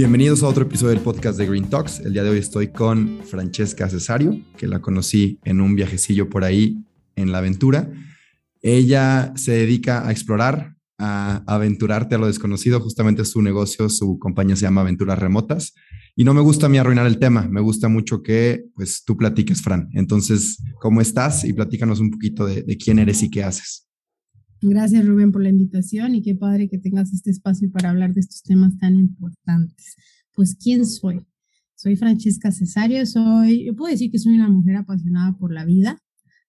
Bienvenidos a otro episodio del podcast de Green Talks. El día de hoy estoy con Francesca Cesario, que la conocí en un viajecillo por ahí en la aventura. Ella se dedica a explorar, a aventurarte a lo desconocido. Justamente su negocio, su compañía se llama Aventuras Remotas. Y no me gusta a mí arruinar el tema, me gusta mucho que pues tú platiques, Fran. Entonces, ¿cómo estás? Y platícanos un poquito de, de quién eres y qué haces. Gracias Rubén por la invitación y qué padre que tengas este espacio para hablar de estos temas tan importantes. Pues, ¿quién soy? Soy Francesca Cesario, soy, yo puedo decir que soy una mujer apasionada por la vida,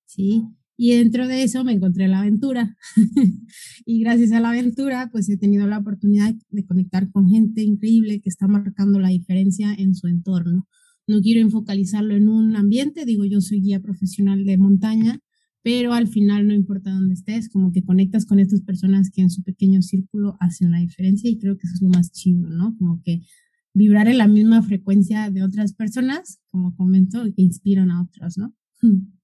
¿sí? Y dentro de eso me encontré la aventura. y gracias a la aventura, pues he tenido la oportunidad de conectar con gente increíble que está marcando la diferencia en su entorno. No quiero enfocalizarlo en un ambiente, digo, yo soy guía profesional de montaña, pero al final no importa dónde estés, como que conectas con estas personas que en su pequeño círculo hacen la diferencia y creo que eso es lo más chido, ¿no? Como que vibrar en la misma frecuencia de otras personas, como comento, que inspiran a otras, ¿no?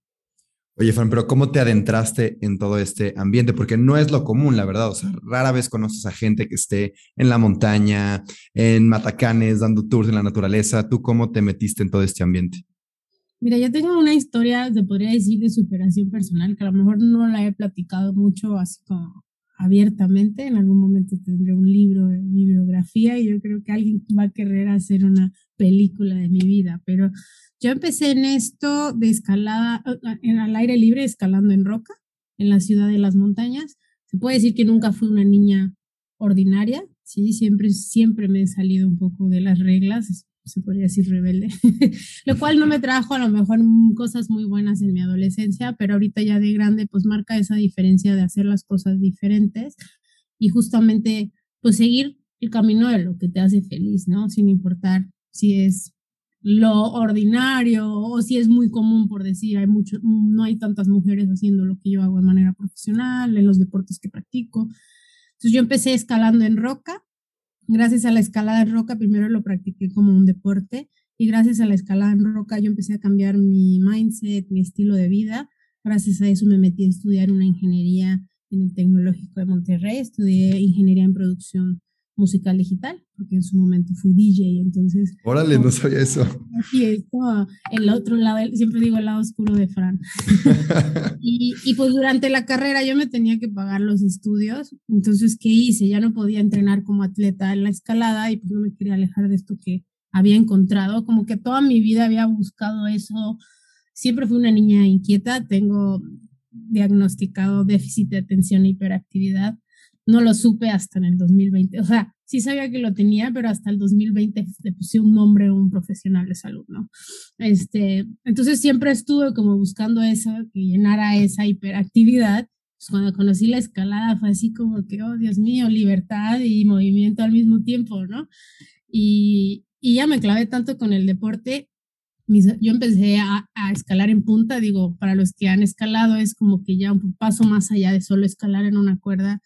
Oye, Fran, pero ¿cómo te adentraste en todo este ambiente? Porque no es lo común, la verdad. O sea, rara vez conoces a gente que esté en la montaña, en matacanes, dando tours en la naturaleza. ¿Tú cómo te metiste en todo este ambiente? Mira, yo tengo una historia, se podría decir, de superación personal, que a lo mejor no la he platicado mucho así como abiertamente. En algún momento tendré un libro de bibliografía y yo creo que alguien va a querer hacer una película de mi vida. Pero yo empecé en esto de escalada, en al aire libre, escalando en roca, en la ciudad de las montañas. Se puede decir que nunca fui una niña ordinaria, sí, siempre, siempre me he salido un poco de las reglas, se podría decir rebelde, lo cual no me trajo a lo mejor cosas muy buenas en mi adolescencia, pero ahorita ya de grande pues marca esa diferencia de hacer las cosas diferentes y justamente pues seguir el camino de lo que te hace feliz, ¿no? Sin importar si es lo ordinario o si es muy común por decir, hay mucho, no hay tantas mujeres haciendo lo que yo hago de manera profesional, en los deportes que practico. Entonces yo empecé escalando en roca gracias a la escalada en roca, primero lo practiqué como un deporte y gracias a la escalada en roca yo empecé a cambiar mi mindset, mi estilo de vida. Gracias a eso me metí a estudiar una ingeniería en el Tecnológico de Monterrey, estudié ingeniería en producción musical digital, porque en su momento fui DJ, entonces... Órale, no sabía eso. Sí, es como el otro lado, siempre digo el lado oscuro de Fran. y, y pues durante la carrera yo me tenía que pagar los estudios, entonces ¿qué hice? Ya no podía entrenar como atleta en la escalada y pues no me quería alejar de esto que había encontrado, como que toda mi vida había buscado eso, siempre fui una niña inquieta, tengo diagnosticado déficit de atención e hiperactividad no lo supe hasta en el 2020. O sea, sí sabía que lo tenía, pero hasta el 2020 le puse un nombre a un profesional de salud, ¿no? Este, entonces siempre estuve como buscando eso, que llenara esa hiperactividad. Pues cuando conocí la escalada fue así como que, oh Dios mío, libertad y movimiento al mismo tiempo, ¿no? Y, y ya me clavé tanto con el deporte. yo empecé a, a escalar en punta, digo, para los que han escalado es como que ya un paso más allá de solo escalar en una cuerda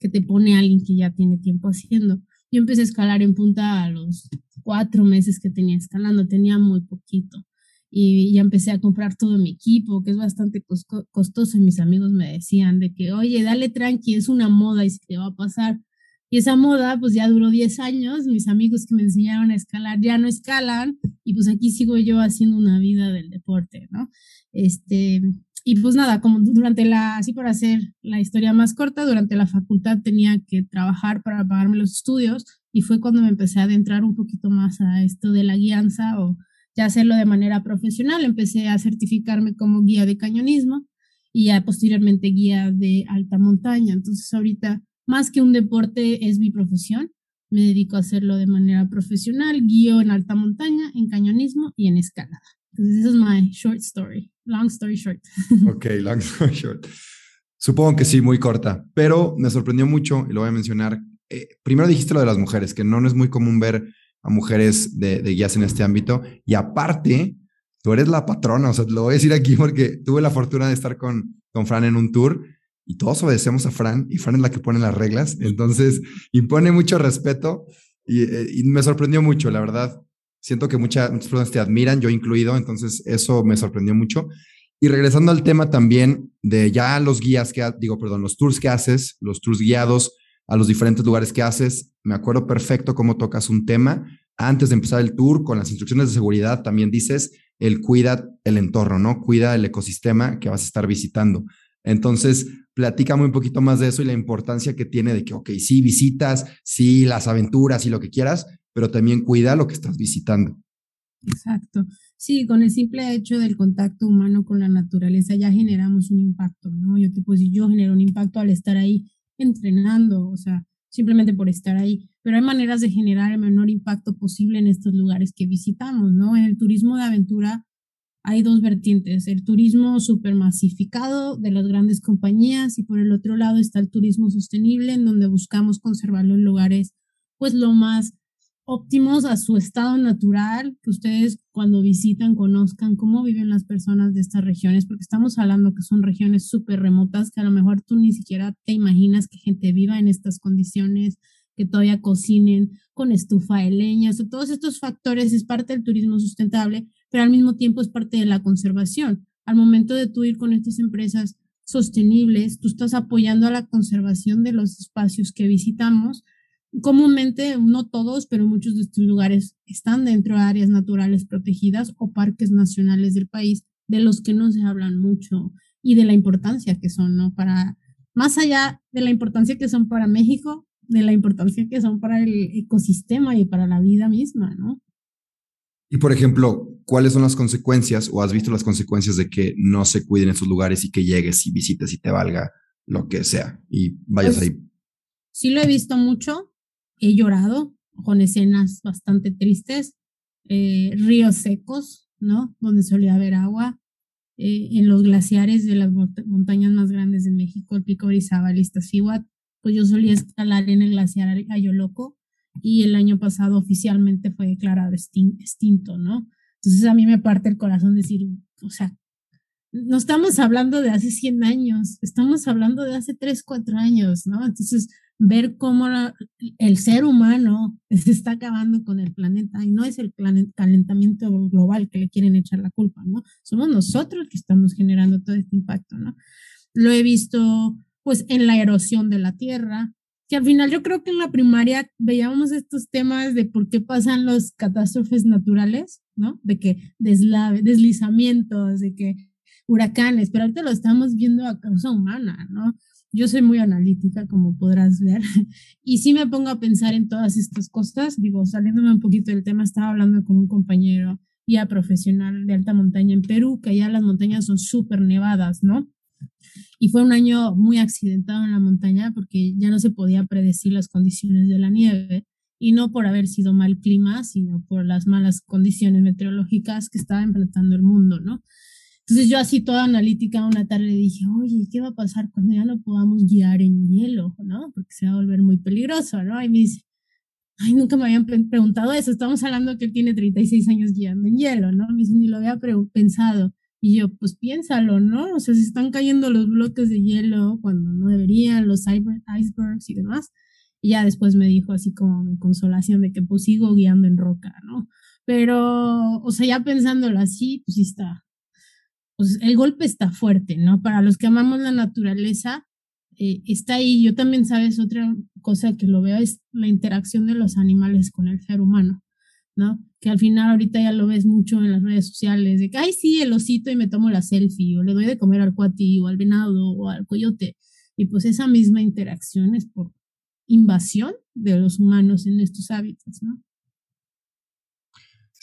que te pone alguien que ya tiene tiempo haciendo. Yo empecé a escalar en punta a los cuatro meses que tenía escalando, tenía muy poquito. Y ya empecé a comprar todo mi equipo, que es bastante costoso. Y mis amigos me decían de que, oye, dale tranqui, es una moda y se te va a pasar. Y esa moda, pues ya duró 10 años. Mis amigos que me enseñaron a escalar ya no escalan. Y pues aquí sigo yo haciendo una vida del deporte, ¿no? Este, y pues nada, como durante la, así para hacer la historia más corta, durante la facultad tenía que trabajar para pagarme los estudios y fue cuando me empecé a adentrar un poquito más a esto de la guianza o ya hacerlo de manera profesional. Empecé a certificarme como guía de cañonismo y ya posteriormente guía de alta montaña. Entonces ahorita, más que un deporte, es mi profesión. Me dedico a hacerlo de manera profesional, guío en alta montaña, en cañonismo y en escalada. Entonces, eso es my short story. Long story short. Ok, long story short. Supongo que sí, muy corta, pero me sorprendió mucho, y lo voy a mencionar, eh, primero dijiste lo de las mujeres, que no, es muy común ver a mujeres de, guías en este ámbito. Y aparte, tú eres la patrona, o sea, lo voy a decir aquí porque tuve la fortuna de estar con, con Fran en un tour y todos obedecemos a Fran y Fran es la que pone las reglas. Entonces, impone mucho respeto y, eh, y me sorprendió mucho, la verdad. Siento que muchas personas te admiran, yo incluido, entonces eso me sorprendió mucho. Y regresando al tema también de ya los guías que, digo, perdón, los tours que haces, los tours guiados a los diferentes lugares que haces, me acuerdo perfecto cómo tocas un tema. Antes de empezar el tour, con las instrucciones de seguridad, también dices, el cuida el entorno, ¿no? Cuida el ecosistema que vas a estar visitando. Entonces, platícame un poquito más de eso y la importancia que tiene de que, ok, sí, visitas, sí, las aventuras y lo que quieras, pero también cuida lo que estás visitando. Exacto. Sí, con el simple hecho del contacto humano con la naturaleza ya generamos un impacto, ¿no? Yo te puedo decir, yo genero un impacto al estar ahí entrenando, o sea, simplemente por estar ahí. Pero hay maneras de generar el menor impacto posible en estos lugares que visitamos, ¿no? En el turismo de aventura hay dos vertientes, el turismo supermasificado de las grandes compañías y por el otro lado está el turismo sostenible en donde buscamos conservar los lugares pues lo más óptimos a su estado natural, que ustedes cuando visitan conozcan cómo viven las personas de estas regiones, porque estamos hablando que son regiones súper remotas, que a lo mejor tú ni siquiera te imaginas que gente viva en estas condiciones, que todavía cocinen con estufa de leña, o todos estos factores es parte del turismo sustentable, pero al mismo tiempo es parte de la conservación. Al momento de tú ir con estas empresas sostenibles, tú estás apoyando a la conservación de los espacios que visitamos, Comúnmente, no todos, pero muchos de estos lugares están dentro de áreas naturales protegidas o parques nacionales del país, de los que no se hablan mucho y de la importancia que son, ¿no? Para, más allá de la importancia que son para México, de la importancia que son para el ecosistema y para la vida misma, ¿no? Y por ejemplo, ¿cuáles son las consecuencias o has visto las consecuencias de que no se cuiden esos lugares y que llegues y visites y te valga lo que sea y vayas pues ahí? Sí lo he visto mucho he llorado con escenas bastante tristes, eh, ríos secos, ¿no? Donde solía haber agua, eh, en los glaciares de las montañas más grandes de México, el Pico Orizaba, el Iztaccíhuatl, pues yo solía escalar en el glaciar Ayoloco y el año pasado oficialmente fue declarado extinto, ¿no? Entonces a mí me parte el corazón decir, o sea, no estamos hablando de hace 100 años, estamos hablando de hace 3, 4 años, ¿no? Entonces, ver cómo el ser humano se está acabando con el planeta y no es el calentamiento global que le quieren echar la culpa, ¿no? Somos nosotros que estamos generando todo este impacto, ¿no? Lo he visto pues en la erosión de la tierra, que al final yo creo que en la primaria veíamos estos temas de por qué pasan los catástrofes naturales, ¿no? De que deslave, deslizamientos, de que huracanes, pero ahorita lo estamos viendo a causa humana, ¿no? Yo soy muy analítica, como podrás ver, y sí me pongo a pensar en todas estas cosas. Digo, saliéndome un poquito del tema, estaba hablando con un compañero ya profesional de alta montaña en Perú, que allá las montañas son súper nevadas, ¿no? Y fue un año muy accidentado en la montaña porque ya no se podía predecir las condiciones de la nieve y no por haber sido mal clima, sino por las malas condiciones meteorológicas que estaba enfrentando el mundo, ¿no? Entonces yo así toda analítica una tarde dije, oye, ¿qué va a pasar cuando ya no podamos guiar en hielo, no? Porque se va a volver muy peligroso, ¿no? Y me dice, ay, nunca me habían preguntado eso, estamos hablando que él tiene 36 años guiando en hielo, ¿no? Me dice, ni lo había pensado. Y yo, pues piénsalo, ¿no? O sea, se están cayendo los bloques de hielo cuando no deberían, los icebergs y demás. Y ya después me dijo así como mi consolación de que pues sigo guiando en roca, ¿no? Pero, o sea, ya pensándolo así, pues sí está, pues el golpe está fuerte, ¿no? Para los que amamos la naturaleza, eh, está ahí. Yo también, sabes, otra cosa que lo veo es la interacción de los animales con el ser humano, ¿no? Que al final ahorita ya lo ves mucho en las redes sociales, de que, ay, sí, el osito y me tomo la selfie, o le doy de comer al cuati, o al venado, o al coyote. Y pues esa misma interacción es por invasión de los humanos en estos hábitats, ¿no?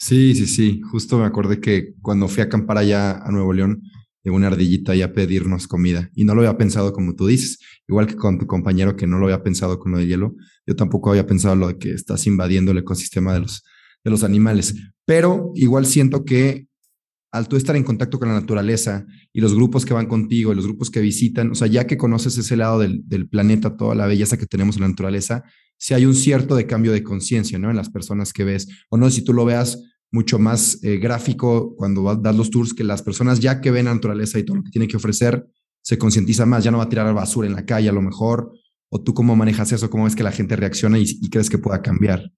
Sí, sí, sí. Justo me acordé que cuando fui a acampar allá a Nuevo León, llegó una ardillita ahí a pedirnos comida. Y no lo había pensado como tú dices. Igual que con tu compañero que no lo había pensado con lo de hielo. Yo tampoco había pensado lo de que estás invadiendo el ecosistema de los, de los animales. Pero igual siento que al tú estar en contacto con la naturaleza y los grupos que van contigo y los grupos que visitan, o sea, ya que conoces ese lado del, del planeta, toda la belleza que tenemos en la naturaleza, si hay un cierto de cambio de conciencia, ¿no? En las personas que ves, o no, si tú lo veas mucho más eh, gráfico cuando das los tours, que las personas ya que ven la naturaleza y todo lo que tiene que ofrecer, se concientiza más, ya no va a tirar basura en la calle a lo mejor, o tú cómo manejas eso, cómo ves que la gente reacciona y, crees que pueda cambiar.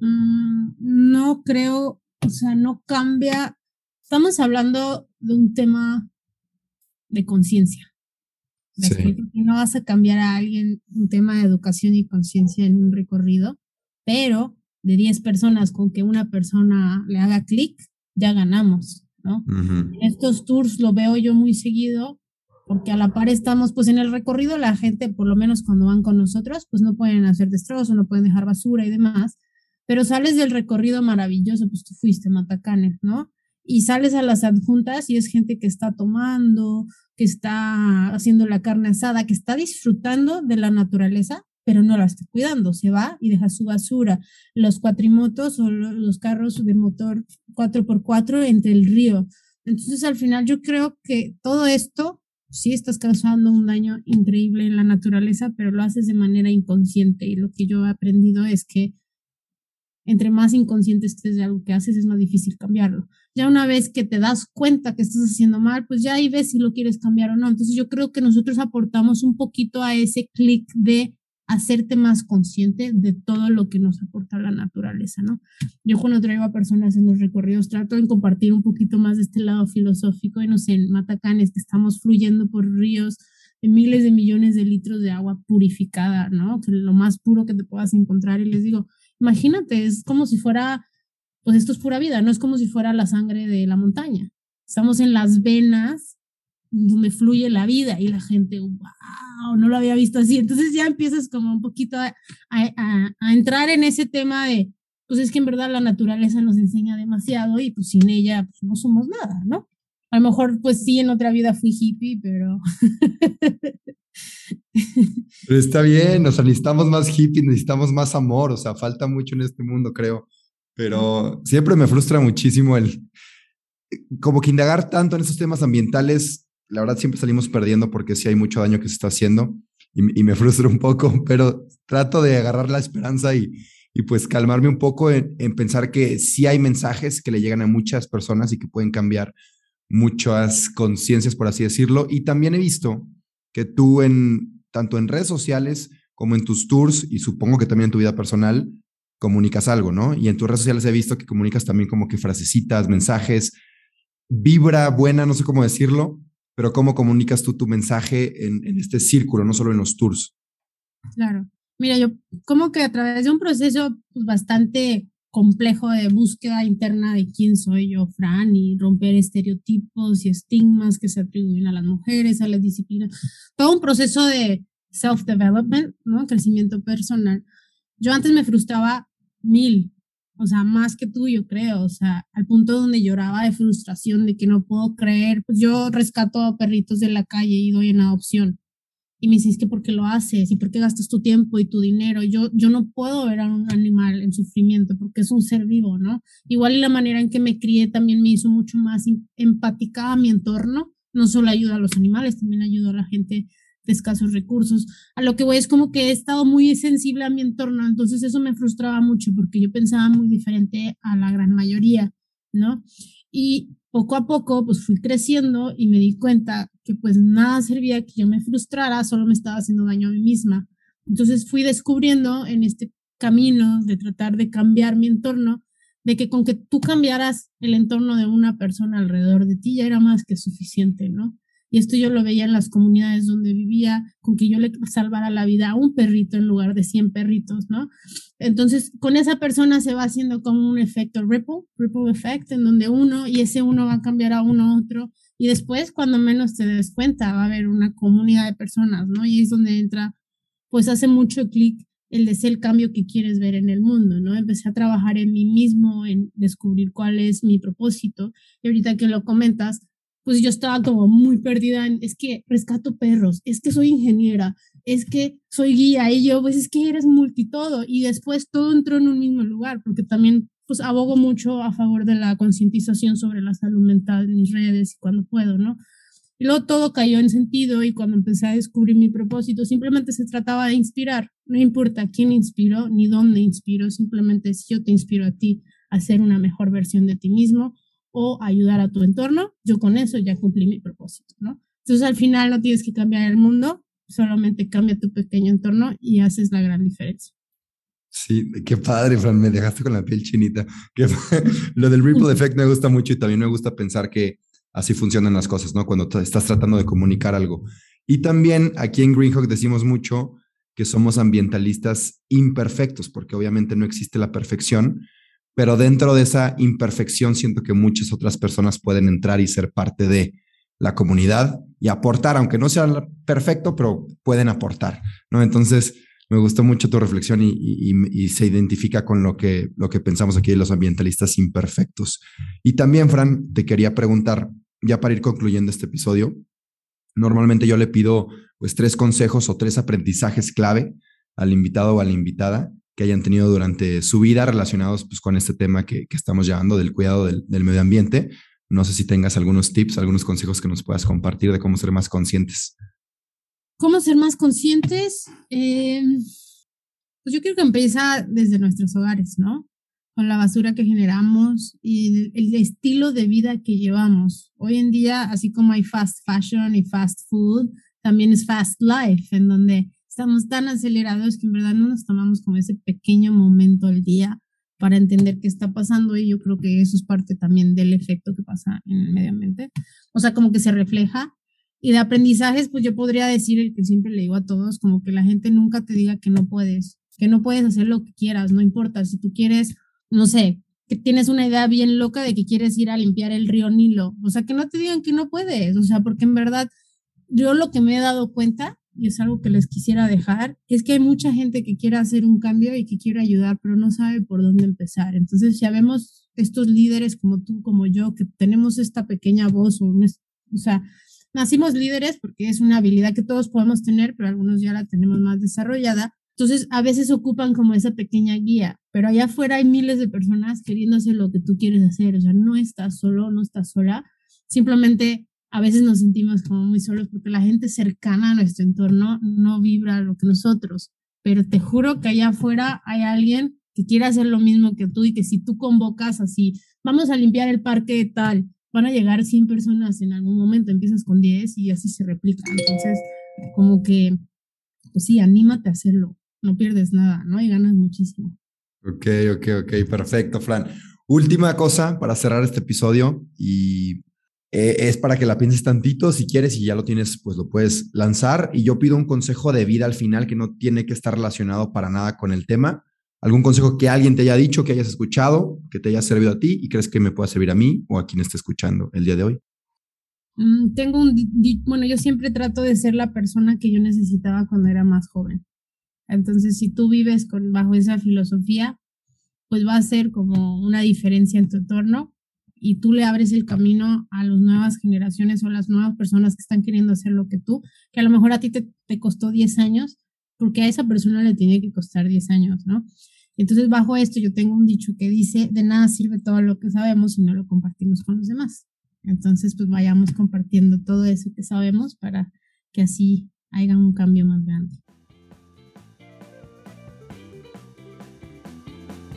Mm, no creo, o sea, no cambia. Estamos hablando de un tema de conciencia. No vas a cambiar a alguien un tema de educación y conciencia en un recorrido, pero de 10 personas con que una persona le haga clic, ya ganamos, ¿no? Estos tours lo veo yo muy seguido porque a la par estamos, pues en el recorrido la gente, por lo menos cuando van con nosotros, pues no pueden hacer destrozos, no pueden dejar basura y demás, pero sales del recorrido maravilloso, pues tú fuiste Matacanes, ¿no? Y sales a las adjuntas y es gente que está tomando, que está haciendo la carne asada, que está disfrutando de la naturaleza, pero no la está cuidando, se va y deja su basura, los cuatrimotos o los carros de motor 4x4 entre el río. Entonces al final yo creo que todo esto sí estás causando un daño increíble en la naturaleza, pero lo haces de manera inconsciente. Y lo que yo he aprendido es que entre más inconsciente estés de algo que haces, es más difícil cambiarlo. Ya una vez que te das cuenta que estás haciendo mal, pues ya ahí ves si lo quieres cambiar o no. Entonces yo creo que nosotros aportamos un poquito a ese clic de hacerte más consciente de todo lo que nos aporta la naturaleza, ¿no? Yo cuando traigo a personas en los recorridos trato de compartir un poquito más de este lado filosófico y no sé, en Matacanes que estamos fluyendo por ríos de miles de millones de litros de agua purificada, ¿no? Que lo más puro que te puedas encontrar y les digo, imagínate, es como si fuera, pues esto es pura vida, no es como si fuera la sangre de la montaña. Estamos en las venas donde fluye la vida y la gente, wow, no lo había visto así. Entonces ya empiezas como un poquito a, a, entrar en ese tema de, pues es que en verdad la naturaleza nos enseña demasiado y pues sin ella pues no somos nada, ¿no? A lo mejor pues sí en otra vida fui hippie, pero... pero está bien, o sea, necesitamos más hippie, necesitamos más amor, o sea, falta mucho en este mundo, creo. Pero siempre me frustra muchísimo el, como que indagar tanto en esos temas ambientales la verdad siempre salimos perdiendo porque sí hay mucho daño que se está haciendo y, me frustra un poco, pero trato de agarrar la esperanza y, y pues calmarme un poco en, pensar que sí hay mensajes que le llegan a muchas personas y que pueden cambiar muchas conciencias, por así decirlo. Y también he visto que tú en tanto en redes sociales como en tus tours y supongo que también en tu vida personal comunicas algo, ¿no? Y en tus redes sociales he visto que comunicas también como que frasecitas, mensajes, vibra buena, no sé cómo decirlo, pero ¿cómo comunicas tú tu mensaje en, este círculo, no solo en los tours? Claro. Mira, yo como que a través de un proceso pues, bastante complejo de búsqueda interna de quién soy yo, Fran, y romper estereotipos y estigmas que se atribuyen a las mujeres, a la disciplina, todo un proceso de self-development, ¿no? Crecimiento personal. Yo antes me frustraba mil, o sea, más que tú, yo creo, o sea, al punto donde lloraba de frustración, de que no puedo creer, pues yo rescato a perritos de la calle y doy en adopción. Y me dices que por qué lo haces y por qué gastas tu tiempo y tu dinero. Yo, yo no puedo ver a un animal en sufrimiento porque es un ser vivo, ¿no? Igual y la manera en que me crié también me hizo mucho más empática a mi entorno. No solo ayuda a los animales, también ayuda a la gente de escasos recursos. A lo que voy es como que he estado muy sensible a mi entorno, entonces eso me frustraba mucho porque yo pensaba muy diferente a la gran mayoría, ¿no? Y poco a poco pues fui creciendo y me di cuenta que pues nada servía que yo me frustrara, solo me estaba haciendo daño a mí misma. Entonces fui descubriendo en este camino de tratar de cambiar mi entorno, de que con que tú cambiaras el entorno de una persona alrededor de ti ya era más que suficiente, ¿no? Y esto yo lo veía en las comunidades donde vivía, con que yo le salvara la vida a un perrito en lugar de 100 perritos, ¿no? Entonces, con esa persona se va haciendo como un efecto ripple, ripple effect, en donde uno y ese uno va a cambiar a uno a otro. Y después, cuando menos te des cuenta, va a haber una comunidad de personas, ¿no? Y es donde entra, pues hace mucho clic el de ser el cambio que quieres ver en el mundo, ¿no? Empecé a trabajar en mí mismo, en descubrir cuál es mi propósito. Y ahorita que lo comentas, pues yo estaba como muy perdida en, es que rescato perros, es que soy ingeniera, es que soy guía y yo, pues es que eres multitodo y después todo entró en un mismo lugar, porque también pues abogo mucho a favor de la concientización sobre la salud mental en mis redes y cuando puedo, ¿no? Y luego todo cayó en sentido y cuando empecé a descubrir mi propósito, simplemente se trataba de inspirar. No importa quién inspiró ni dónde inspiró, simplemente si yo te inspiro a ti a ser una mejor versión de ti mismo o ayudar a tu entorno, yo con eso ya cumplí mi propósito, ¿no? Entonces al final no tienes que cambiar el mundo, solamente cambia tu pequeño entorno y haces la gran diferencia. Sí, qué padre, Fran, me dejaste con la piel chinita. lo del ripple effect me gusta mucho y también me gusta pensar que así funcionan las cosas, ¿no? Cuando estás tratando de comunicar algo. Y también aquí en Greenhawk decimos mucho que somos ambientalistas imperfectos, porque obviamente no existe la perfección, pero dentro de esa imperfección siento que muchas otras personas pueden entrar y ser parte de la comunidad y aportar, aunque no sea perfecto, pero pueden aportar, ¿no? Entonces, me gustó mucho tu reflexión y, se identifica con lo que, lo que pensamos aquí de los ambientalistas imperfectos. Y también, Fran, te quería preguntar, ya para ir concluyendo este episodio, normalmente yo le pido pues tres consejos o tres aprendizajes clave al invitado o a la invitada que hayan tenido durante su vida relacionados pues, con este tema que, estamos llevando del cuidado del, medio ambiente. No sé si tengas algunos tips, algunos consejos que nos puedas compartir de cómo ser más conscientes. ¿Cómo ser más conscientes? Em, pues yo creo que empieza desde nuestros hogares, ¿no? Con la basura que generamos y el, estilo de vida que llevamos. Hoy en día, así como hay fast fashion y fast food, también es fast life, en donde estamos tan acelerados que en verdad no nos tomamos como ese pequeño momento al día para entender qué está pasando y yo creo que eso es parte también del efecto que pasa en el medio ambiente. O sea, como que se refleja y de aprendizajes, pues yo podría decir el que siempre le digo a todos, como que la gente nunca te diga que no puedes, que no puedes hacer lo que quieras, no importa, si tú quieres, no sé, que tienes una idea bien loca de que quieres ir a limpiar el río Nilo, o sea, que no te digan que no puedes, o sea, porque en verdad yo lo que me he dado cuenta, y es algo que les quisiera dejar, es que hay mucha gente que quiere hacer un cambio y que quiere ayudar, pero no sabe por dónde empezar. Entonces, ya vemos estos líderes como tú, como yo, que tenemos esta pequeña voz, o, o sea, nacimos líderes porque es una habilidad que todos podemos tener, pero algunos ya la tenemos más desarrollada. Entonces, a veces ocupan como esa pequeña guía, pero allá afuera hay miles de personas queriendo hacer lo que tú quieres hacer. O sea, no estás solo, no estás sola. Simplemente a veces nos sentimos como muy solos porque la gente cercana a nuestro entorno no vibra lo que nosotros. Pero te juro que allá afuera hay alguien que quiere hacer lo mismo que tú y que si tú convocas así, vamos a limpiar el parque tal, van a llegar 100 personas en algún momento, empiezas con 10 y así se replica. Entonces, como que, pues sí, anímate a hacerlo, no pierdes nada, ¿no? Y ganas muchísimo. Ok, ok, ok, perfecto, Fran. Última cosa para cerrar este episodio y eh, es para que la pienses tantito, si quieres y ya lo tienes, pues lo puedes lanzar. Y yo pido un consejo de vida al final que no tiene que estar relacionado para nada con el tema, ¿Algún consejo que alguien te haya dicho, que hayas escuchado, que te haya servido a ti y crees que me pueda servir a mí o a quien esté escuchando el día de hoy? Mm, tengo un, bueno, yo siempre trato de ser la persona que yo necesitaba cuando era más joven. Entonces, si tú vives con, bajo esa filosofía, pues va a ser como una diferencia en tu entorno y tú le abres el camino a las nuevas generaciones o las nuevas personas que están queriendo hacer lo que tú, que a lo mejor a ti te, te costó 10 años, porque a esa persona le tiene que costar 10 años, ¿no? Entonces, bajo esto, yo tengo un dicho que dice, de nada sirve todo lo que sabemos si no lo compartimos con los demás. Entonces, pues vayamos compartiendo todo eso que sabemos para que así haya un cambio más grande.